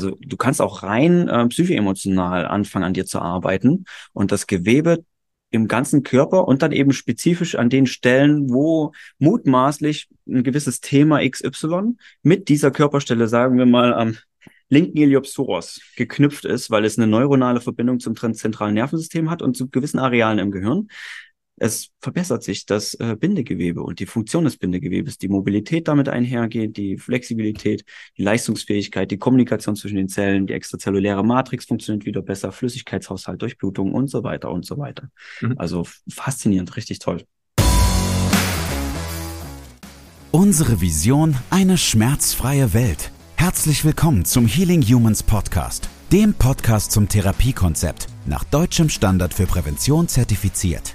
Also du kannst auch rein äh, psychoemotional anfangen, an dir zu arbeiten und das Gewebe im ganzen Körper und dann eben spezifisch an den Stellen, wo mutmaßlich ein gewisses Thema XY mit dieser Körperstelle, sagen wir mal, am linken Iliopsoros geknüpft ist, weil es eine neuronale Verbindung zum zentralen Nervensystem hat und zu gewissen Arealen im Gehirn es verbessert sich das äh, Bindegewebe und die Funktion des Bindegewebes, die Mobilität damit einhergeht, die Flexibilität, die Leistungsfähigkeit, die Kommunikation zwischen den Zellen, die extrazelluläre Matrix funktioniert wieder besser, Flüssigkeitshaushalt, Durchblutung und so weiter und so weiter. Mhm. Also faszinierend, richtig toll. Unsere Vision, eine schmerzfreie Welt. Herzlich willkommen zum Healing Humans Podcast, dem Podcast zum Therapiekonzept, nach deutschem Standard für Prävention zertifiziert.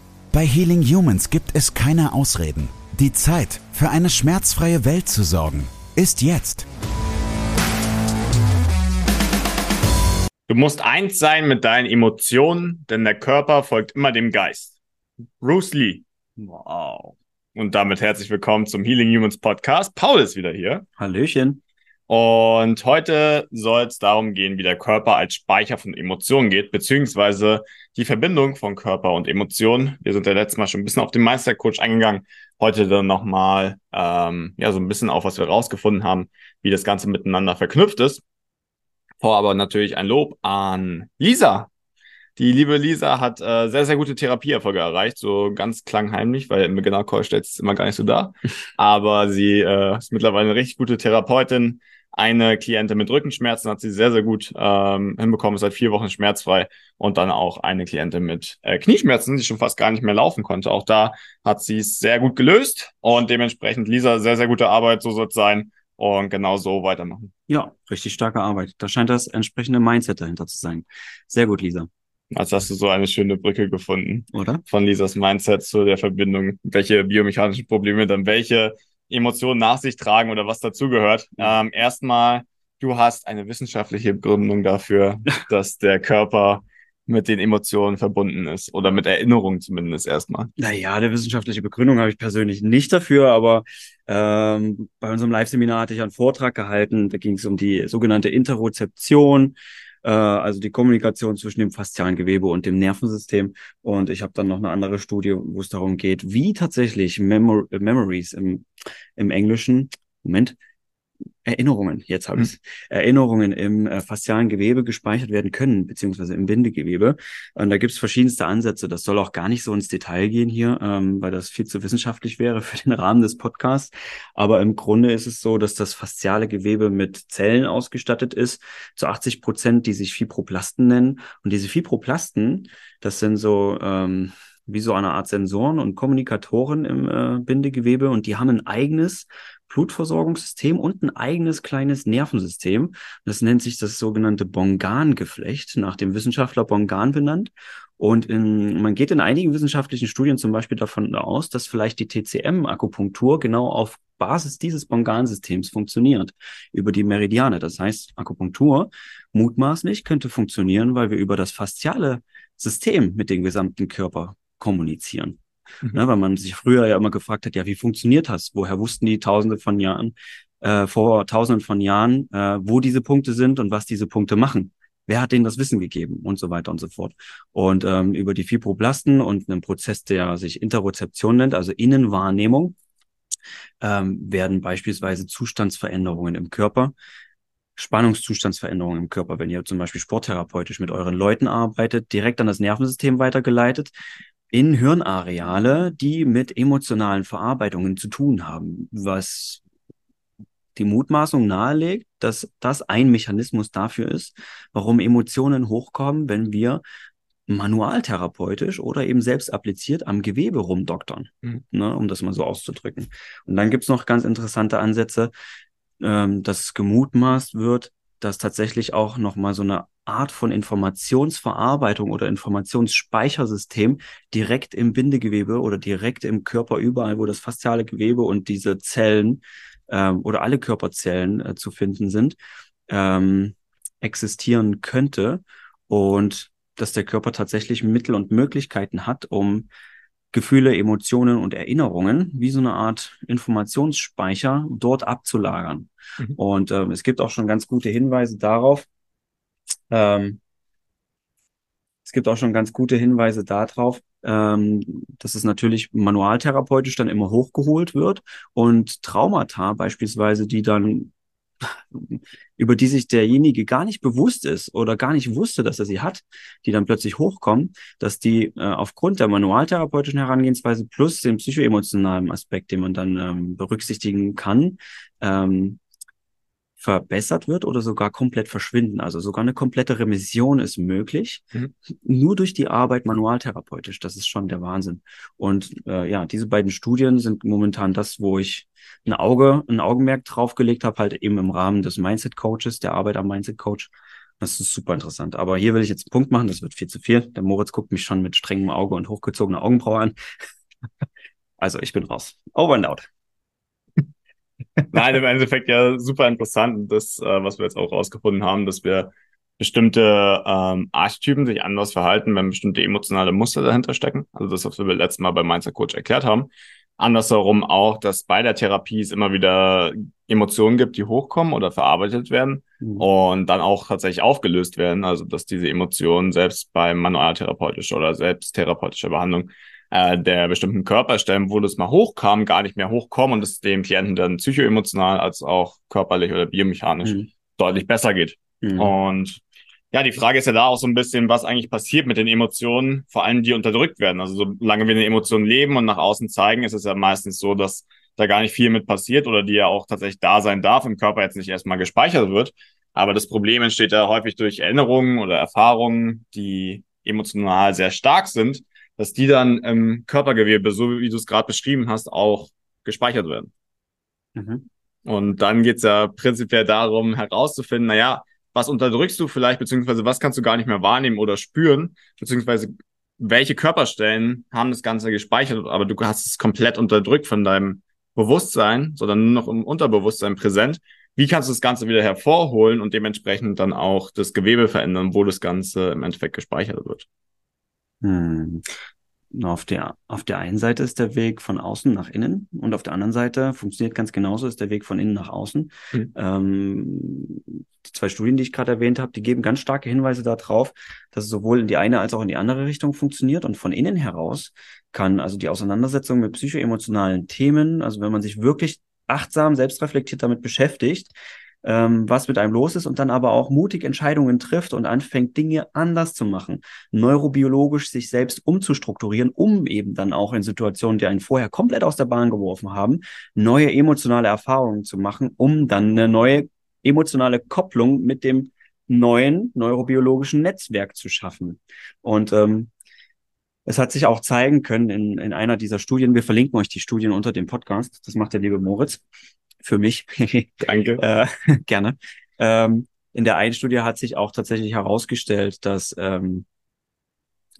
Bei Healing Humans gibt es keine Ausreden. Die Zeit, für eine schmerzfreie Welt zu sorgen, ist jetzt. Du musst eins sein mit deinen Emotionen, denn der Körper folgt immer dem Geist. Bruce Lee. Wow. Und damit herzlich willkommen zum Healing Humans Podcast. Paul ist wieder hier. Hallöchen. Und heute soll es darum gehen, wie der Körper als Speicher von Emotionen geht, beziehungsweise die Verbindung von Körper und Emotionen. Wir sind ja letztes Mal schon ein bisschen auf den Meistercoach eingegangen. Heute dann nochmal ähm, ja, so ein bisschen auf, was wir rausgefunden haben, wie das Ganze miteinander verknüpft ist. Vor aber natürlich ein Lob an Lisa. Die liebe Lisa hat äh, sehr, sehr gute Therapieerfolge erreicht, so ganz klangheimlich, weil im Beginner-Call stellt es immer gar nicht so da. Aber sie äh, ist mittlerweile eine richtig gute Therapeutin, eine Klientin mit Rückenschmerzen hat sie sehr, sehr gut ähm, hinbekommen, ist seit vier Wochen schmerzfrei. Und dann auch eine Klientin mit äh, Knieschmerzen, die schon fast gar nicht mehr laufen konnte. Auch da hat sie es sehr gut gelöst. Und dementsprechend, Lisa, sehr, sehr gute Arbeit, so soll es sein. Und genau so weitermachen. Ja, richtig starke Arbeit. Da scheint das entsprechende Mindset dahinter zu sein. Sehr gut, Lisa. Also hast du so eine schöne Brücke gefunden. Oder? Von Lisas Mindset zu der Verbindung, welche biomechanischen Probleme dann welche Emotionen nach sich tragen oder was dazugehört. Ähm, erstmal, du hast eine wissenschaftliche Begründung dafür, dass der Körper mit den Emotionen verbunden ist oder mit Erinnerungen zumindest erstmal. Naja, eine wissenschaftliche Begründung habe ich persönlich nicht dafür, aber ähm, bei unserem Live-Seminar hatte ich einen Vortrag gehalten, da ging es um die sogenannte Interozeption äh, also die Kommunikation zwischen dem faszialen Gewebe und dem Nervensystem. Und ich habe dann noch eine andere Studie, wo es darum geht, wie tatsächlich Memor Memories im, im Englischen, Moment, Erinnerungen, jetzt habe ich hm. Erinnerungen im äh, faszialen Gewebe gespeichert werden können, beziehungsweise im Bindegewebe. Und da gibt es verschiedenste Ansätze. Das soll auch gar nicht so ins Detail gehen hier, ähm, weil das viel zu wissenschaftlich wäre für den Rahmen des Podcasts. Aber im Grunde ist es so, dass das fasziale Gewebe mit Zellen ausgestattet ist, zu 80 Prozent, die sich Fibroplasten nennen. Und diese Fibroplasten, das sind so ähm, wie so eine Art Sensoren und Kommunikatoren im äh, Bindegewebe und die haben ein eigenes Blutversorgungssystem und ein eigenes kleines Nervensystem. Das nennt sich das sogenannte Bongan-Geflecht, nach dem Wissenschaftler Bongan benannt. Und in, man geht in einigen wissenschaftlichen Studien zum Beispiel davon aus, dass vielleicht die TCM-Akupunktur genau auf Basis dieses Bongan-Systems funktioniert, über die Meridiane. Das heißt, Akupunktur mutmaßlich könnte funktionieren, weil wir über das fasziale System mit dem gesamten Körper kommunizieren. Mhm. Ne, weil man sich früher ja immer gefragt hat, ja, wie funktioniert das? Woher wussten die Tausende von Jahren, äh, vor Tausenden von Jahren, äh, wo diese Punkte sind und was diese Punkte machen? Wer hat denen das Wissen gegeben und so weiter und so fort. Und ähm, über die Fibroblasten und einen Prozess, der sich Interozeption nennt, also Innenwahrnehmung, ähm, werden beispielsweise Zustandsveränderungen im Körper Spannungszustandsveränderungen im Körper, wenn ihr zum Beispiel sporttherapeutisch mit euren Leuten arbeitet, direkt an das Nervensystem weitergeleitet, in Hirnareale, die mit emotionalen Verarbeitungen zu tun haben, was die Mutmaßung nahelegt, dass das ein Mechanismus dafür ist, warum Emotionen hochkommen, wenn wir manualtherapeutisch oder eben selbst appliziert am Gewebe rumdoktern, mhm. ne, um das mal so auszudrücken. Und dann gibt's noch ganz interessante Ansätze, ähm, dass gemutmaßt wird, dass tatsächlich auch nochmal so eine Art von Informationsverarbeitung oder Informationsspeichersystem direkt im Bindegewebe oder direkt im Körper überall, wo das fasziale Gewebe und diese Zellen ähm, oder alle Körperzellen äh, zu finden sind, ähm, existieren könnte und dass der Körper tatsächlich Mittel und Möglichkeiten hat, um Gefühle, Emotionen und Erinnerungen wie so eine Art Informationsspeicher dort abzulagern. Mhm. Und ähm, es gibt auch schon ganz gute Hinweise darauf. Ähm, es gibt auch schon ganz gute Hinweise darauf, ähm, dass es natürlich manualtherapeutisch dann immer hochgeholt wird und Traumata beispielsweise, die dann über die sich derjenige gar nicht bewusst ist oder gar nicht wusste, dass er sie hat, die dann plötzlich hochkommen, dass die äh, aufgrund der manualtherapeutischen Herangehensweise plus dem psychoemotionalen Aspekt, den man dann ähm, berücksichtigen kann, ähm, verbessert wird oder sogar komplett verschwinden. Also sogar eine komplette Remission ist möglich, mhm. nur durch die Arbeit manualtherapeutisch. Das ist schon der Wahnsinn. Und äh, ja, diese beiden Studien sind momentan das, wo ich ein Auge, ein Augenmerk draufgelegt habe, halt eben im Rahmen des Mindset Coaches, der Arbeit am Mindset Coach. Das ist super interessant. Aber hier will ich jetzt einen Punkt machen, das wird viel zu viel. Der Moritz guckt mich schon mit strengem Auge und hochgezogener Augenbraue an. also ich bin raus. Over and out. Nein, im Endeffekt ja super interessant. Und das, äh, was wir jetzt auch rausgefunden haben, dass wir bestimmte ähm, Archetypen sich anders verhalten, wenn bestimmte emotionale Muster dahinter stecken. Also das, was wir letztes Mal beim Mindset Coach erklärt haben. Andersherum auch, dass bei der Therapie es immer wieder Emotionen gibt, die hochkommen oder verarbeitet werden mhm. und dann auch tatsächlich aufgelöst werden. Also dass diese Emotionen selbst bei manualtherapeutischer oder selbsttherapeutischer Behandlung äh, der bestimmten Körperstellen, wo das mal hochkam, gar nicht mehr hochkommen und es dem Klienten dann psychoemotional als auch körperlich oder biomechanisch mhm. deutlich besser geht. Mhm. Und ja, die Frage ist ja da auch so ein bisschen, was eigentlich passiert mit den Emotionen, vor allem die unterdrückt werden. Also solange wir in den Emotionen leben und nach außen zeigen, ist es ja meistens so, dass da gar nicht viel mit passiert oder die ja auch tatsächlich da sein darf, im Körper jetzt nicht erstmal gespeichert wird. Aber das Problem entsteht ja häufig durch Erinnerungen oder Erfahrungen, die emotional sehr stark sind, dass die dann im Körpergewebe, so wie du es gerade beschrieben hast, auch gespeichert werden. Mhm. Und dann geht's ja prinzipiell darum, herauszufinden, naja, was unterdrückst du vielleicht, beziehungsweise was kannst du gar nicht mehr wahrnehmen oder spüren, beziehungsweise welche Körperstellen haben das Ganze gespeichert, aber du hast es komplett unterdrückt von deinem Bewusstsein, sondern nur noch im Unterbewusstsein präsent. Wie kannst du das Ganze wieder hervorholen und dementsprechend dann auch das Gewebe verändern, wo das Ganze im Endeffekt gespeichert wird? Hm. Auf der, auf der einen Seite ist der Weg von außen nach innen und auf der anderen Seite funktioniert ganz genauso, ist der Weg von innen nach außen. Mhm. Ähm, die zwei Studien, die ich gerade erwähnt habe, die geben ganz starke Hinweise darauf, dass es sowohl in die eine als auch in die andere Richtung funktioniert. Und von innen heraus kann also die Auseinandersetzung mit psychoemotionalen Themen, also wenn man sich wirklich achtsam, selbstreflektiert damit beschäftigt, ähm, was mit einem los ist und dann aber auch mutig Entscheidungen trifft und anfängt, Dinge anders zu machen, neurobiologisch sich selbst umzustrukturieren, um eben dann auch in Situationen, die einen vorher komplett aus der Bahn geworfen haben, neue emotionale Erfahrungen zu machen, um dann eine neue emotionale Kopplung mit dem neuen neurobiologischen Netzwerk zu schaffen. Und ähm, es hat sich auch zeigen können in, in einer dieser Studien, wir verlinken euch die Studien unter dem Podcast, das macht der liebe Moritz, für mich. Danke. äh, gerne. Ähm, in der einen Studie hat sich auch tatsächlich herausgestellt, dass ähm,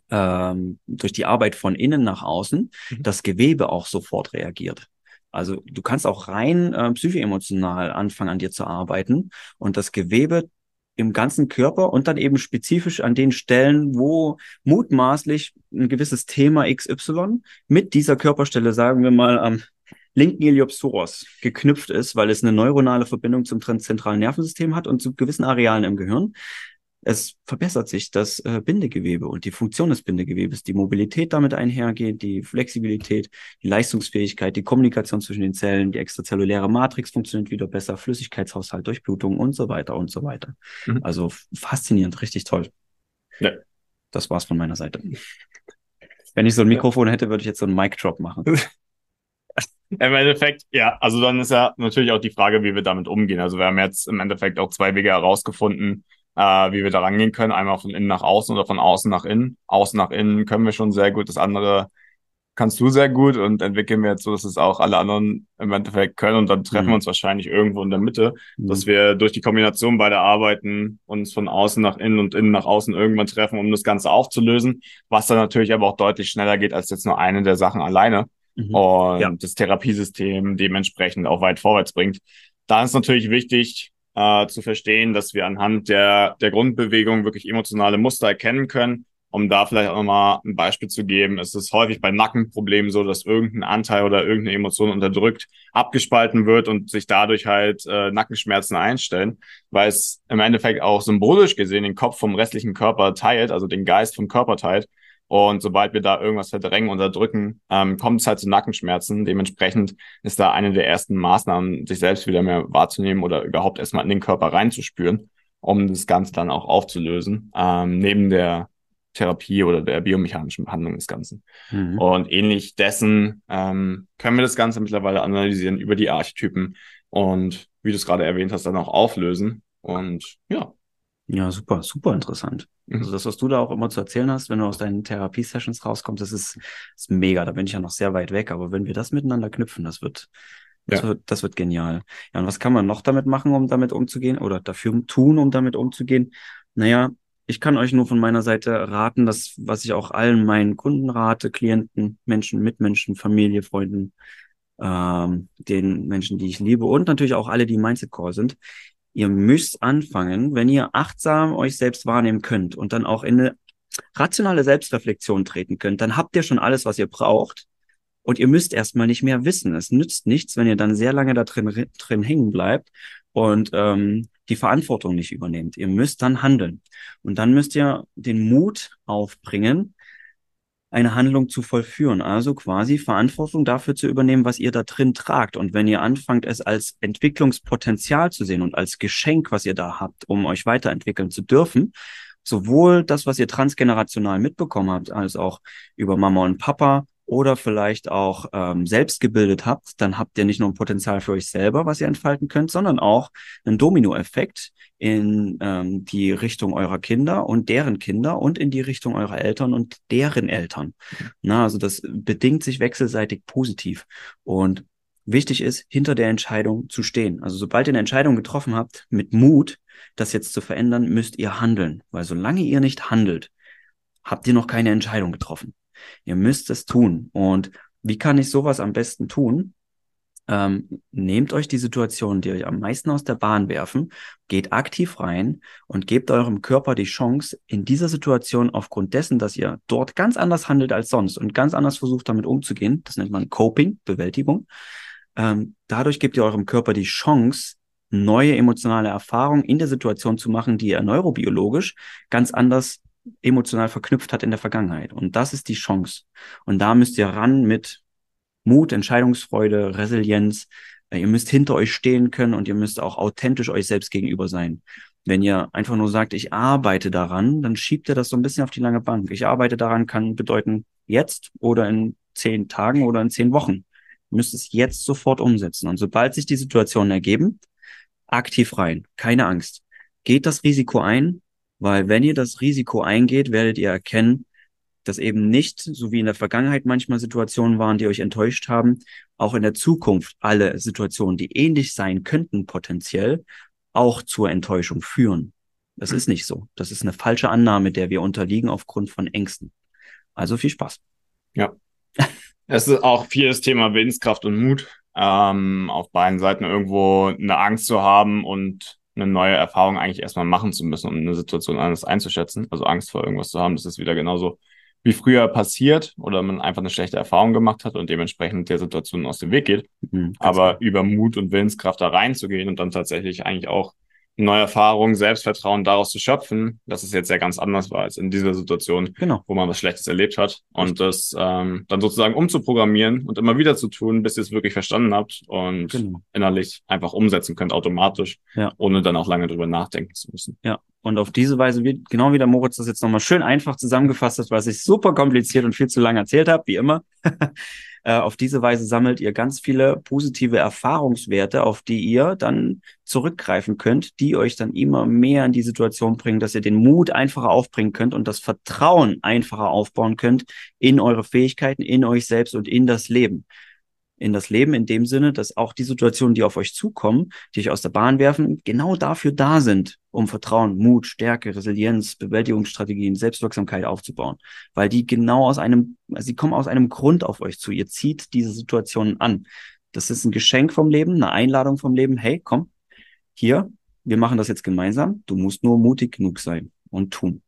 ähm, durch die Arbeit von innen nach außen mhm. das Gewebe auch sofort reagiert. Also du kannst auch rein äh, psychoemotional anfangen, an dir zu arbeiten und das Gewebe im ganzen Körper und dann eben spezifisch an den Stellen, wo mutmaßlich ein gewisses Thema XY mit dieser Körperstelle, sagen wir mal, am linken Iliopsoros geknüpft ist, weil es eine neuronale Verbindung zum zentralen Nervensystem hat und zu gewissen Arealen im Gehirn. Es verbessert sich das äh, Bindegewebe und die Funktion des Bindegewebes, die Mobilität damit einhergeht, die Flexibilität, die Leistungsfähigkeit, die Kommunikation zwischen den Zellen, die extrazelluläre Matrix funktioniert wieder besser, Flüssigkeitshaushalt, Durchblutung und so weiter und so weiter. Mhm. Also faszinierend, richtig toll. Ja. Das war's von meiner Seite. Wenn ich so ein Mikrofon hätte, würde ich jetzt so einen Mic-Drop machen. Im Endeffekt, ja, also dann ist ja natürlich auch die Frage, wie wir damit umgehen. Also wir haben jetzt im Endeffekt auch zwei Wege herausgefunden, äh, wie wir da rangehen können. Einmal von innen nach außen oder von außen nach innen. Außen nach innen können wir schon sehr gut. Das andere kannst du sehr gut und entwickeln wir jetzt so, dass es auch alle anderen im Endeffekt können und dann treffen Mhm. wir uns wahrscheinlich irgendwo in der Mitte, Mhm. dass wir durch die Kombination beider Arbeiten uns von außen nach innen und innen nach außen irgendwann treffen, um das Ganze aufzulösen, was dann natürlich aber auch deutlich schneller geht als jetzt nur eine der Sachen alleine Mhm. und Ja. das Therapiesystem dementsprechend auch weit vorwärts bringt. Da ist natürlich wichtig äh, zu verstehen, dass wir anhand der, der Grundbewegung wirklich emotionale Muster erkennen können. Um da vielleicht auch nochmal ein Beispiel zu geben, ist es häufig bei Nackenproblemen so, dass irgendein Anteil oder irgendeine Emotion unterdrückt, abgespalten wird und sich dadurch halt äh, Nackenschmerzen einstellen, weil es im Endeffekt auch symbolisch gesehen den Kopf vom restlichen Körper teilt, also den Geist vom Körper teilt. Und sobald wir da irgendwas verdrängen, unterdrücken, ähm, kommt es halt zu Nackenschmerzen. Dementsprechend ist da eine der ersten Maßnahmen, sich selbst wieder mehr wahrzunehmen oder überhaupt erstmal in den Körper reinzuspüren, um das Ganze dann auch aufzulösen, ähm, neben der Therapie oder der biomechanischen Behandlung des Ganzen. Mhm. Und ähnlich dessen ähm, können wir das Ganze mittlerweile analysieren über die Archetypen und wie du es gerade erwähnt hast, dann auch auflösen. Und ja. Ja, super, super interessant. Mhm. Also das, was du da auch immer zu erzählen hast, wenn du aus deinen Therapie-Sessions rauskommst, das ist, ist mega. Da bin ich ja noch sehr weit weg. Aber wenn wir das miteinander knüpfen, das wird, das Ja. wird, das wird genial. Ja, und was kann man noch damit machen, um damit umzugehen oder dafür tun, um damit umzugehen? Naja, ich kann euch nur von meiner Seite raten, das, was ich auch allen meinen Kunden rate, Klienten, Menschen, Mitmenschen, Familie, Freunden, ähm, den Menschen, die ich liebe und natürlich auch alle, die Mindset Core sind. Ihr müsst anfangen, wenn ihr achtsam euch selbst wahrnehmen könnt und dann auch in eine rationale Selbstreflexion treten könnt, dann habt ihr schon alles, was ihr braucht. Und ihr müsst erstmal nicht mehr wissen. Es nützt nichts, wenn ihr dann sehr lange da drin, drin hängen bleibt und ähm, die Verantwortung nicht übernehmt. Ihr müsst dann handeln. Und dann müsst ihr den Mut aufbringen, eine Handlung zu vollführen. Also quasi Verantwortung dafür zu übernehmen, was ihr da drin tragt. Und wenn ihr anfangt, es als Entwicklungspotenzial zu sehen und als Geschenk, was ihr da habt, um euch weiterentwickeln zu dürfen, sowohl das, was ihr transgenerational mitbekommen habt, als auch über Mama und Papa oder vielleicht auch ähm, selbst gebildet habt, dann habt ihr nicht nur ein Potenzial für euch selber, was ihr entfalten könnt, sondern auch einen Dominoeffekt in ähm, die Richtung eurer Kinder und deren Kinder und in die Richtung eurer Eltern und deren Eltern. Na, also das bedingt sich wechselseitig positiv. Und wichtig ist, hinter der Entscheidung zu stehen. Also sobald ihr eine Entscheidung getroffen habt, mit Mut, das jetzt zu verändern, müsst ihr handeln. Weil solange ihr nicht handelt, habt ihr noch keine Entscheidung getroffen. Ihr müsst es tun. Und wie kann ich sowas am besten tun? Ähm, nehmt euch die Situationen, die euch am meisten aus der Bahn werfen, geht aktiv rein und gebt eurem Körper die Chance, in dieser Situation aufgrund dessen, dass ihr dort ganz anders handelt als sonst und ganz anders versucht, damit umzugehen, das nennt man Coping, Bewältigung, ähm, dadurch gebt ihr eurem Körper die Chance, neue emotionale Erfahrungen in der Situation zu machen, die er neurobiologisch ganz anders emotional verknüpft hat in der Vergangenheit. Und das ist die Chance. Und da müsst ihr ran mit Mut, Entscheidungsfreude, Resilienz. Äh, Ihr müsst hinter euch stehen können und ihr müsst auch authentisch euch selbst gegenüber sein. Wenn ihr einfach nur sagt, ich arbeite daran, dann schiebt ihr das so ein bisschen auf die lange Bank. Ich arbeite daran kann bedeuten jetzt oder in zehn Tagen oder in zehn Wochen. Ihr müsst es jetzt sofort umsetzen. Und sobald sich die Situationen ergeben, aktiv rein. Keine Angst. Geht das Risiko ein, weil wenn ihr das Risiko eingeht, werdet ihr erkennen, dass eben nicht, so wie in der Vergangenheit manchmal Situationen waren, die euch enttäuscht haben, auch in der Zukunft alle Situationen, die ähnlich sein könnten potenziell, auch zur Enttäuschung führen. Das ist nicht so. Das ist eine falsche Annahme, der wir unterliegen aufgrund von Ängsten. Also viel Spaß. Ja. Es ist auch viel das Thema Willenskraft und Mut. Ähm, auf beiden Seiten irgendwo eine Angst zu haben und eine neue Erfahrung eigentlich erstmal machen zu müssen, um eine Situation anders einzuschätzen. Also Angst vor irgendwas zu haben, das ist wieder genauso wie früher passiert oder man einfach eine schlechte Erfahrung gemacht hat und dementsprechend der Situation aus dem Weg geht. Mhm, Aber über Mut und Willenskraft da reinzugehen und dann tatsächlich eigentlich auch neue Erfahrungen, Selbstvertrauen daraus zu schöpfen, dass es jetzt ja ganz anders war als in dieser Situation, Genau. wo man was Schlechtes erlebt hat und das ähm, dann sozusagen umzuprogrammieren und immer wieder zu tun, bis ihr es wirklich verstanden habt und Genau. innerlich einfach umsetzen könnt automatisch, Ja. ohne dann auch lange drüber nachdenken zu müssen. Ja. Und auf diese Weise, wie, genau wie der Moritz das jetzt nochmal schön einfach zusammengefasst hat, was ich super kompliziert und viel zu lange erzählt habe, wie immer, Äh, auf diese Weise sammelt ihr ganz viele positive Erfahrungswerte, auf die ihr dann zurückgreifen könnt, die euch dann immer mehr in die Situation bringen, dass ihr den Mut einfacher aufbringen könnt und das Vertrauen einfacher aufbauen könnt in eure Fähigkeiten, in euch selbst und in das Leben in das Leben in dem Sinne, dass auch die Situationen, die auf euch zukommen, die euch aus der Bahn werfen, genau dafür da sind, um Vertrauen, Mut, Stärke, Resilienz, Bewältigungsstrategien, Selbstwirksamkeit aufzubauen. Weil die genau aus einem, also sie kommen aus einem Grund auf euch zu. Ihr zieht diese Situationen an. Das ist ein Geschenk vom Leben, eine Einladung vom Leben. Hey, komm, hier, wir machen das jetzt gemeinsam. Du musst nur mutig genug sein und tun.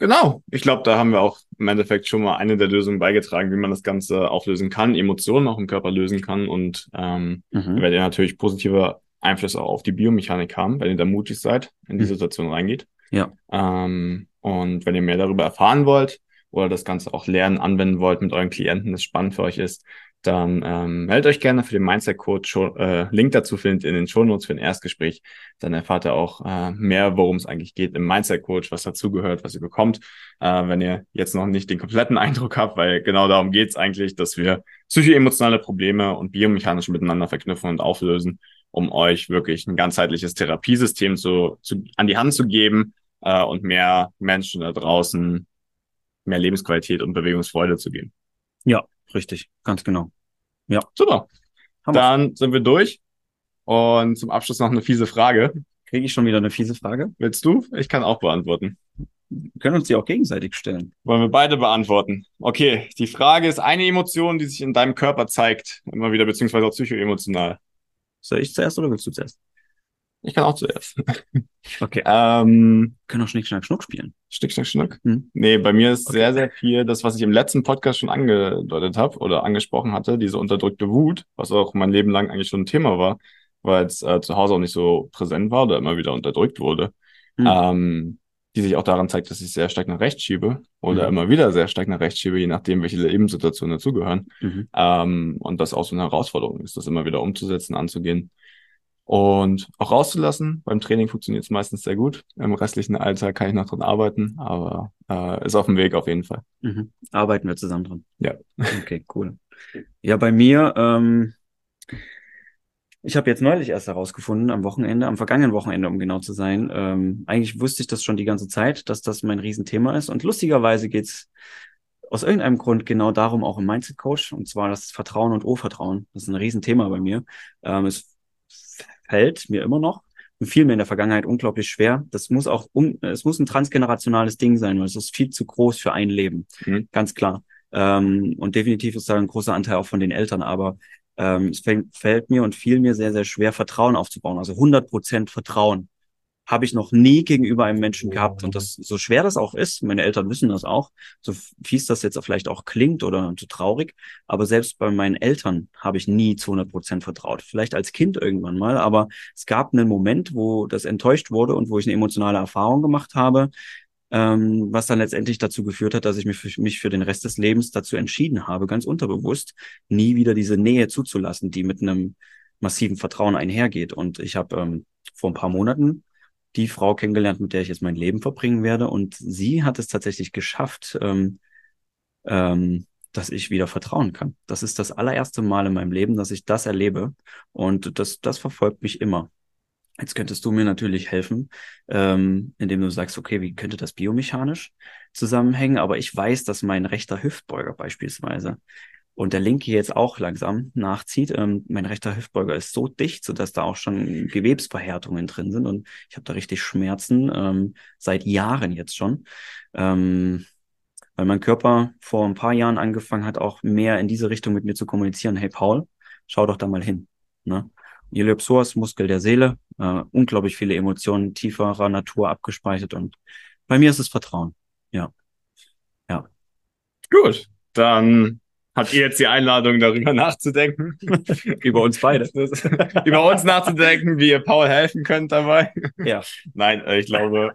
Genau. Ich glaube, da haben wir auch im Endeffekt schon mal eine der Lösungen beigetragen, wie man das Ganze auflösen kann, Emotionen auch im Körper lösen kann und ähm, mhm. werdet ihr natürlich positive Einflüsse auch auf die Biomechanik haben, wenn ihr da mutig seid, in die mhm. Situation reingeht. Ja. Ähm, und wenn ihr mehr darüber erfahren wollt oder das Ganze auch lernen, anwenden wollt mit euren Klienten, das spannend für euch ist, dann ähm, meldet euch gerne für den Mindset Coach. Äh, Link dazu findet in den Show Notes für ein Erstgespräch. Dann erfahrt ihr auch äh, mehr, worum es eigentlich geht im Mindset Coach, was dazugehört, was ihr bekommt. Äh, wenn ihr jetzt noch nicht den kompletten Eindruck habt, weil genau darum geht es eigentlich, dass wir psychoemotionale Probleme und biomechanisch miteinander verknüpfen und auflösen, um euch wirklich ein ganzheitliches Therapiesystem zu, zu, an die Hand zu geben äh, und mehr Menschen da draußen mehr Lebensqualität und Bewegungsfreude zu geben. Ja, Richtig, ganz genau. Ja. Super. Hammer. Dann sind wir durch. Und zum Abschluss noch eine fiese Frage. Kriege ich schon wieder eine fiese Frage? Willst du? Ich kann auch beantworten. Wir können uns die auch gegenseitig stellen. Wollen wir beide beantworten? Okay, die Frage ist eine Emotion, die sich in deinem Körper zeigt, immer wieder, beziehungsweise auch psychoemotional. Soll ich zuerst oder willst du zuerst? Ich kann auch zuerst. Okay. Ähm, können auch Schnick, Schnack, Schnuck spielen. Schnick, Schnack, Schnuck? Hm? Nee, bei mir ist okay. sehr, sehr viel das, was ich im letzten Podcast schon angedeutet habe oder angesprochen hatte, diese unterdrückte Wut, was auch mein Leben lang eigentlich schon ein Thema war, weil es äh, zu Hause auch nicht so präsent war oder immer wieder unterdrückt wurde. Hm. Ähm, die sich auch daran zeigt, dass ich sehr stark nach rechts schiebe oder mhm. immer wieder sehr stark nach rechts schiebe, je nachdem, welche Lebenssituationen dazugehören. Mhm. Ähm, und das auch so eine Herausforderung ist, das immer wieder umzusetzen, anzugehen und auch rauszulassen. Beim Training funktioniert es meistens sehr gut. Im restlichen Alter kann ich noch dran arbeiten, aber äh, ist auf dem Weg auf jeden Fall. Mhm. Arbeiten wir zusammen dran. Ja. Okay, cool. Ja, bei mir, ähm, ich habe jetzt neulich erst herausgefunden, am Wochenende, am vergangenen Wochenende, um genau zu sein. Ähm, eigentlich wusste ich das schon die ganze Zeit, dass das mein Riesenthema ist. Und lustigerweise geht's aus irgendeinem Grund genau darum auch im Mindset Coach, und zwar das Vertrauen und Urvertrauen. Das ist ein Riesenthema bei mir. Ähm, es fällt mir immer noch und fiel mir in der Vergangenheit unglaublich schwer. Das muss auch um, es muss ein transgenerationales Ding sein, weil es ist viel zu groß für ein Leben. Mhm. Ganz klar. Ähm, und definitiv ist da ein großer Anteil auch von den Eltern, aber ähm, es fällt, fällt mir und fiel mir sehr, sehr schwer, Vertrauen aufzubauen. Also 100 Prozent Vertrauen habe ich noch nie gegenüber einem Menschen gehabt. Und das, so schwer das auch ist, meine Eltern wissen das auch, so fies das jetzt vielleicht auch klingt oder so traurig, aber selbst bei meinen Eltern habe ich nie zu 100 Prozent vertraut. Vielleicht als Kind irgendwann mal, aber es gab einen Moment, wo das enttäuscht wurde und wo ich eine emotionale Erfahrung gemacht habe, ähm, was dann letztendlich dazu geführt hat, dass ich mich für, mich für den Rest des Lebens dazu entschieden habe, ganz unterbewusst, nie wieder diese Nähe zuzulassen, die mit einem massiven Vertrauen einhergeht. Und ich habe ähm, vor ein paar Monaten die Frau kennengelernt, mit der ich jetzt mein Leben verbringen werde. Und sie hat es tatsächlich geschafft, ähm, ähm, dass ich wieder vertrauen kann. Das ist das allererste Mal in meinem Leben, dass ich das erlebe. Und das, das verfolgt mich immer. Jetzt könntest du mir natürlich helfen, ähm, indem du sagst, okay, wie könnte das biomechanisch zusammenhängen? Aber ich weiß, dass mein rechter Hüftbeuger beispielsweise und der linke jetzt auch langsam nachzieht. Ähm, mein rechter Hüftbeuger ist so dicht, sodass da auch schon Gewebsverhärtungen drin sind und ich habe da richtig Schmerzen ähm, seit Jahren jetzt schon. Ähm, weil mein Körper vor ein paar Jahren angefangen hat, auch mehr in diese Richtung mit mir zu kommunizieren. Hey Paul, schau doch da mal hin. Ne? Iliopsoas, Muskel der Seele, äh, unglaublich viele Emotionen tieferer Natur abgespeichert und bei mir ist es Vertrauen. Ja. Ja. Gut, dann habt ihr jetzt die Einladung, darüber nachzudenken? über uns beide. über uns nachzudenken, wie ihr Paul helfen könnt dabei. Ja. Nein, äh, ich glaube,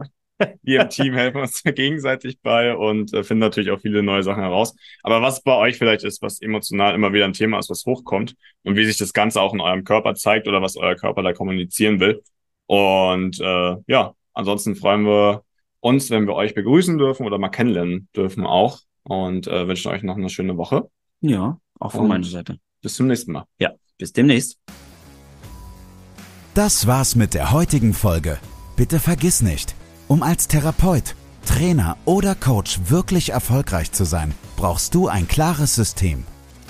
wir im Team helfen uns gegenseitig bei und äh, finden natürlich auch viele neue Sachen heraus. Aber was bei euch vielleicht ist, was emotional immer wieder ein Thema ist, was hochkommt und wie sich das Ganze auch in eurem Körper zeigt oder was euer Körper da kommunizieren will. Und äh, ja, ansonsten freuen wir uns, wenn wir euch begrüßen dürfen oder mal kennenlernen dürfen auch und äh, wünschen euch noch eine schöne Woche. Ja, auch von Und- meiner Seite. Bis zum nächsten Mal. Ja, bis demnächst. Das war's mit der heutigen Folge. Bitte vergiss nicht, um als Therapeut, Trainer oder Coach wirklich erfolgreich zu sein, brauchst du ein klares System.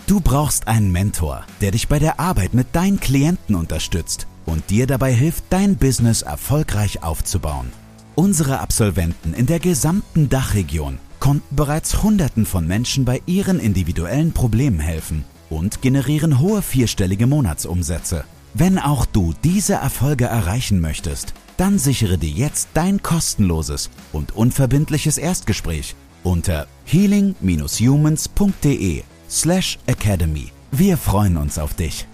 Du brauchst einen Mentor, der dich bei der Arbeit mit deinen Klienten unterstützt und dir dabei hilft, dein Business erfolgreich aufzubauen. Unsere Absolventen in der gesamten Dachregion konnten bereits Hunderten von Menschen bei ihren individuellen Problemen helfen und generieren hohe vierstellige Monatsumsätze. Wenn auch du diese Erfolge erreichen möchtest, dann sichere dir jetzt dein kostenloses und unverbindliches Erstgespräch unter healing-humans.de slash academy. Wir freuen uns auf dich.